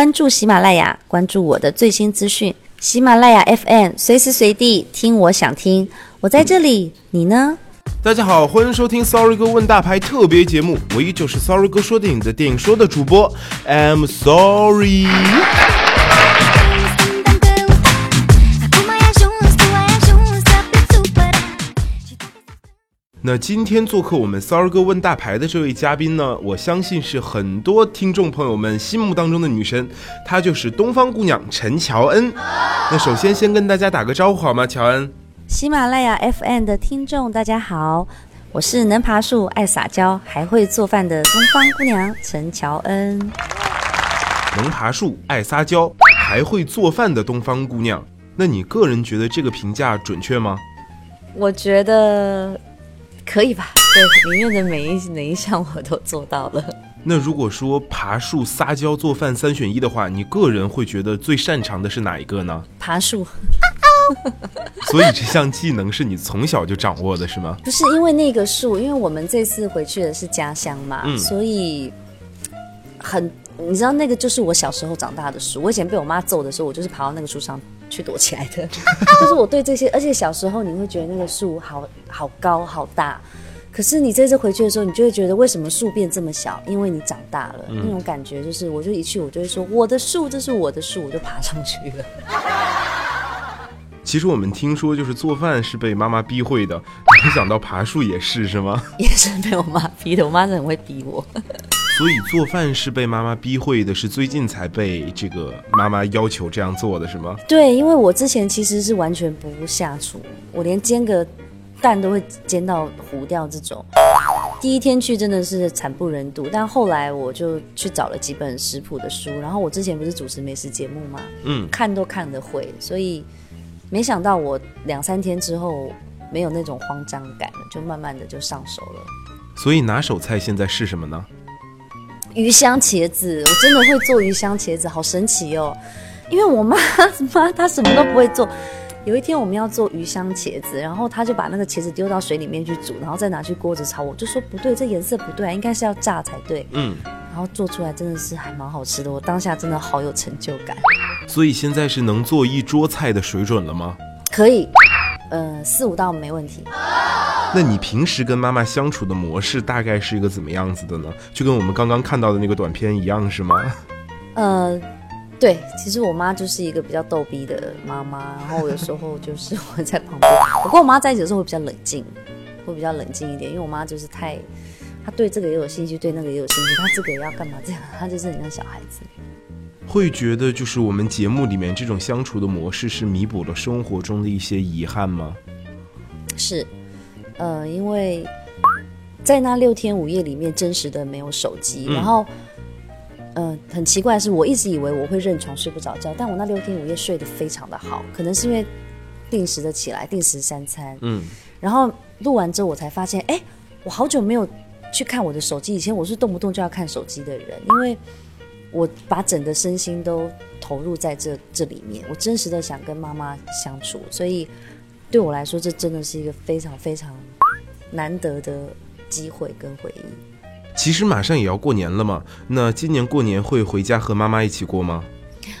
关注喜马拉雅，关注我的最新资讯。喜马拉雅 FM，随时随地听我想听，我在这里，你呢？大家好，欢迎收听 Sorry 哥问大牌特别节目，我依旧是 Sorry 哥说电影的电影说的主播，I'm sorry。那今天做客我们 Sorry 哥问大牌的这位嘉宾呢，我相信是很多听众朋友们心目当中的女神，她就是东方姑娘陈乔恩。那首先先跟大家打个招呼好吗？乔恩。喜马拉雅 FM 的听众大家好，我是能爬树、爱撒娇、还会做饭的东方姑娘陈乔恩。能爬树、爱撒娇、还会做饭的东方姑娘，那你个人觉得这个评价准确吗？我觉得。可以吧？对，里面的每一每一项我都做到了。那如果说爬树、撒娇、做饭三选一的话，你个人会觉得最擅长的是哪一个呢？爬树。所以这项技能是你从小就掌握的，是吗？不是，因为那个树，因为我们这次回去的是家乡嘛，所以很，你知道那个就是我小时候长大的树。我以前被我妈揍的时候，我就是爬到那个树上。去躲起来的，就是我对这些，而且小时候你会觉得那个树好好高好大，可是你这次回去的时候，你就会觉得为什么树变这么小？因为你长大了，那种感觉就是，我就一去我就会说我的树，这是我的树，我就爬上去了。其实我们听说就是做饭是被妈妈逼会的，没想到爬树也是是吗？也是被我妈逼的，我妈是很会逼我。所以做饭是被妈妈逼会的，是最近才被这个妈妈要求这样做的是吗？对，因为我之前其实是完全不下厨，我连煎个蛋都会煎到糊掉这种。第一天去真的是惨不忍睹，但后来我就去找了几本食谱的书，然后我之前不是主持美食节目吗？嗯，看都看得会，所以没想到我两三天之后没有那种慌张感了，就慢慢的就上手了。所以拿手菜现在是什么呢？鱼香茄子，我真的会做鱼香茄子，好神奇哦！因为我妈妈她什么都不会做。有一天我们要做鱼香茄子，然后她就把那个茄子丢到水里面去煮，然后再拿去锅子炒。我就说不对，这颜色不对，应该是要炸才对。嗯，然后做出来真的是还蛮好吃的，我当下真的好有成就感。所以现在是能做一桌菜的水准了吗？可以，呃，四五道没问题。那你平时跟妈妈相处的模式大概是一个怎么样子的呢？就跟我们刚刚看到的那个短片一样，是吗？呃，对，其实我妈就是一个比较逗逼的妈妈，然后有时候就是我在旁边，我跟我妈在一起的时候会比较冷静，会比较冷静一点，因为我妈就是太，她对这个也有兴趣，对那个也有兴趣，她这个也要干嘛这样，她就是很像小孩子。会觉得就是我们节目里面这种相处的模式是弥补了生活中的一些遗憾吗？是。呃，因为在那六天五夜里面，真实的没有手机。然后，呃，很奇怪的是，我一直以为我会认床睡不着觉，但我那六天五夜睡得非常的好，可能是因为定时的起来，定时三餐。嗯。然后录完之后，我才发现，哎，我好久没有去看我的手机。以前我是动不动就要看手机的人，因为我把整个身心都投入在这这里面，我真实的想跟妈妈相处，所以。对我来说，这真的是一个非常非常难得的机会跟回忆。其实马上也要过年了嘛，那今年过年会回家和妈妈一起过吗？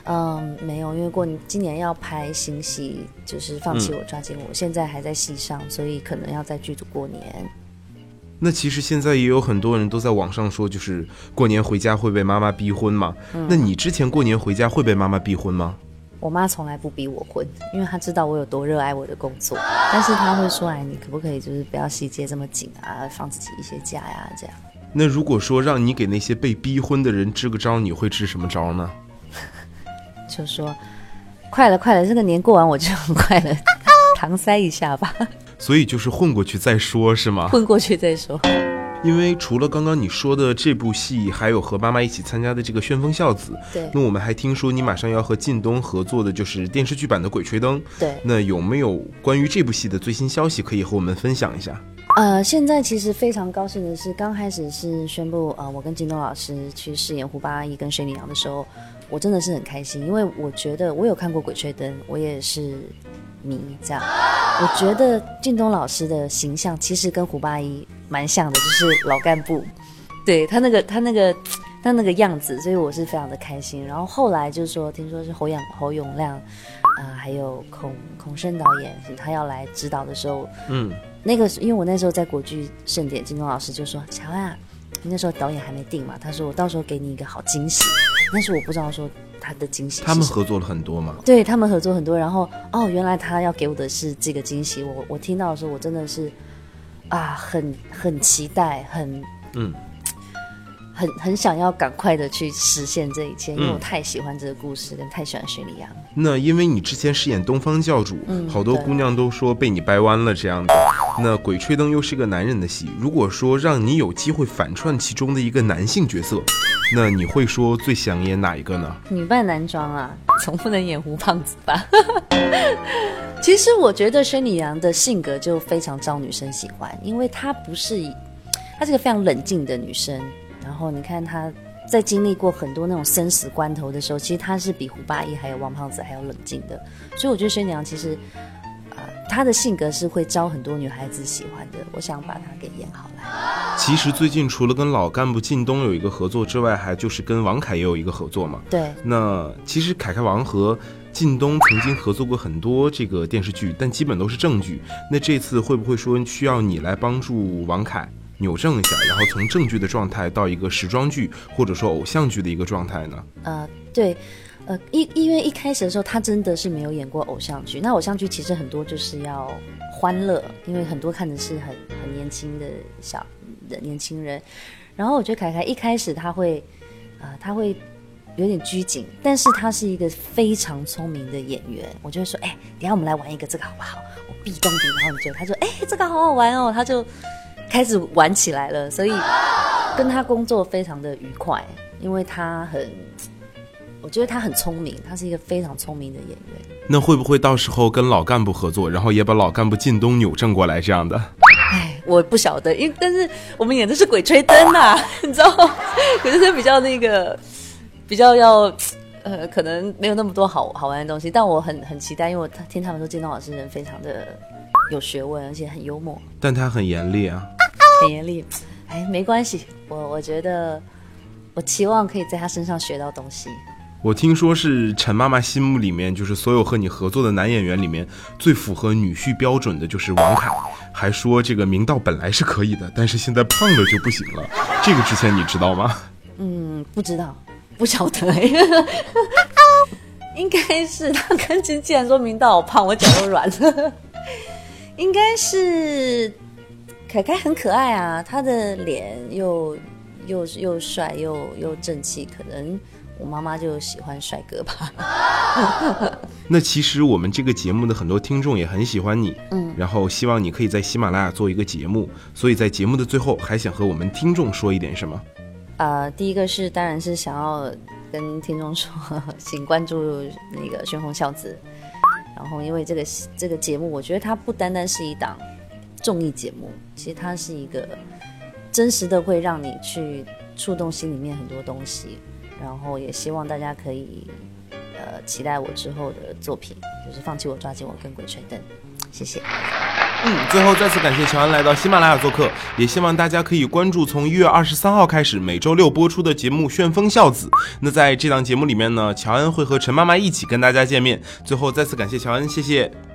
嗯，没有，因为过今年要拍新戏，就是放弃我抓紧我，现在还在戏上，所以可能要在剧组过年。那其实现在也有很多人都在网上说，就是过年回家会被妈妈逼婚嘛。那你之前过年回家会被妈妈逼婚吗？我妈从来不逼我婚，因为她知道我有多热爱我的工作。但是她会说：“哎，你可不可以就是不要细节这么紧啊，放自己一些假呀，这样。”那如果说让你给那些被逼婚的人支个招，你会支什么招呢？就说：“快了，快了，这个年过完我就很快了，搪塞一下吧。”所以就是混过去再说，是吗？混过去再说。因为除了刚刚你说的这部戏，还有和妈妈一起参加的这个《旋风孝子》。对。那我们还听说你马上要和靳东合作的，就是电视剧版的《鬼吹灯》。对。那有没有关于这部戏的最新消息可以和我们分享一下？呃，现在其实非常高兴的是，刚开始是宣布，呃，我跟靳东老师去饰演胡八一跟水里娘的时候，我真的是很开心，因为我觉得我有看过《鬼吹灯》，我也是迷这样。我觉得靳东老师的形象其实跟胡八一。蛮像的，就是老干部，对他那个他那个但那个样子，所以我是非常的开心。然后后来就是说，听说是侯永侯永亮，啊、还有孔孔生导演，他要来指导的时候，嗯，那个因为我那时候在国剧盛典，金东老师就说：“乔安啊，那时候导演还没定嘛，他说我到时候给你一个好惊喜。”但是我不知道说他的惊喜他们合作了很多嘛。对他们合作很多，然后哦，原来他要给我的是这个惊喜。我我听到的时候，我真的是啊，很很期待，很嗯，很很想要赶快的去实现这一切，因为嗯我太喜欢这个故事，跟太喜欢薛礼阳。那因为你之前饰演东方教主，嗯好多姑娘都说被你掰弯了这样的。那《鬼吹灯》又是个男人的戏，如果说让你有机会反串其中的一个男性角色，那你会说最想演哪一个呢？女扮男装啊，总不能演胡胖子吧？其实我觉得薛礼阳的性格就非常招女生喜欢，因为她不是以，她是个非常冷静的女生。然后你看他在经历过很多那种生死关头的时候，其实他是比胡八一还有王胖子还要冷静的。所以我觉得薛娘其实，呃，她的性格是会招很多女孩子喜欢的。我想把她给演好来。其实最近除了跟老干部靳东有一个合作之外，还就是跟王凯也有一个合作嘛。对，那其实凯凯王和靳东曾经合作过很多这个电视剧，但基本都是正剧。那这次会不会说需要你来帮助王凯扭正一下，然后从正剧的状态到一个时装剧或者说偶像剧的一个状态呢？呃，对，呃，一因为一开始的时候，他真的是没有演过偶像剧。那偶像剧其实很多就是要欢乐，因为很多看的是很很年轻的小的年轻人。然后我觉得凯凯一开始他会，呃，他会有点拘谨，但是他是一个非常聪明的演员。我就会说，哎，等下我们来玩一个这个好不好？我壁咚底，然后你就他说，哎，这个好好玩哦，他就开始玩起来了。所以跟他工作非常的愉快，因为他很。我觉得他很聪明，他是一个非常聪明的演员。那会不会到时候跟老干部合作，然后也把老干部靳东扭正过来这样的？哎，我不晓得，因为但是我们演的是《鬼吹灯》呐，你知道吗？鬼吹灯比较那个，比较要，呃，可能没有那么多好好玩的东西。但我很很期待，因为我听他们说靳东老师人非常的有学问，而且很幽默，但他很严厉啊。很严厉。哎，没关系，我我觉得我期望可以在他身上学到东西。我听说是陈妈妈心目里面，就是所有和你合作的男演员里面最符合女婿标准的就是王凯，还说这个明道本来是可以的，但是现在胖了就不行了。这个之前你知道吗？嗯，不知道，不晓得哎、应该是他跟经纪人说明道好胖，我脚都软了。应该是凯凯很可爱啊，他的脸又又又帅又又正气，可能我妈妈就喜欢帅哥吧。那其实我们这个节目的很多听众也很喜欢你，嗯，然后希望你可以在喜马拉雅做一个节目，所以在节目的最后还想和我们听众说一点什么？呃，第一个是当然是想要跟听众说，请关注那个《旋风孝子》。然后，因为这个这个节目，我觉得它不单单是一档综艺节目，其实它是一个真实的，会让你去触动心里面很多东西。然后也希望大家可以呃期待我之后的作品，就是放弃我，抓紧我，跟鬼吹灯。谢谢。嗯，最后再次感谢乔安来到喜马拉雅做客，也希望大家可以关注从一月二十三号开始每周六播出的节目《旋风孝子》。那在这档节目里面呢，乔安会和陈妈妈一起跟大家见面。最后再次感谢乔安，谢谢。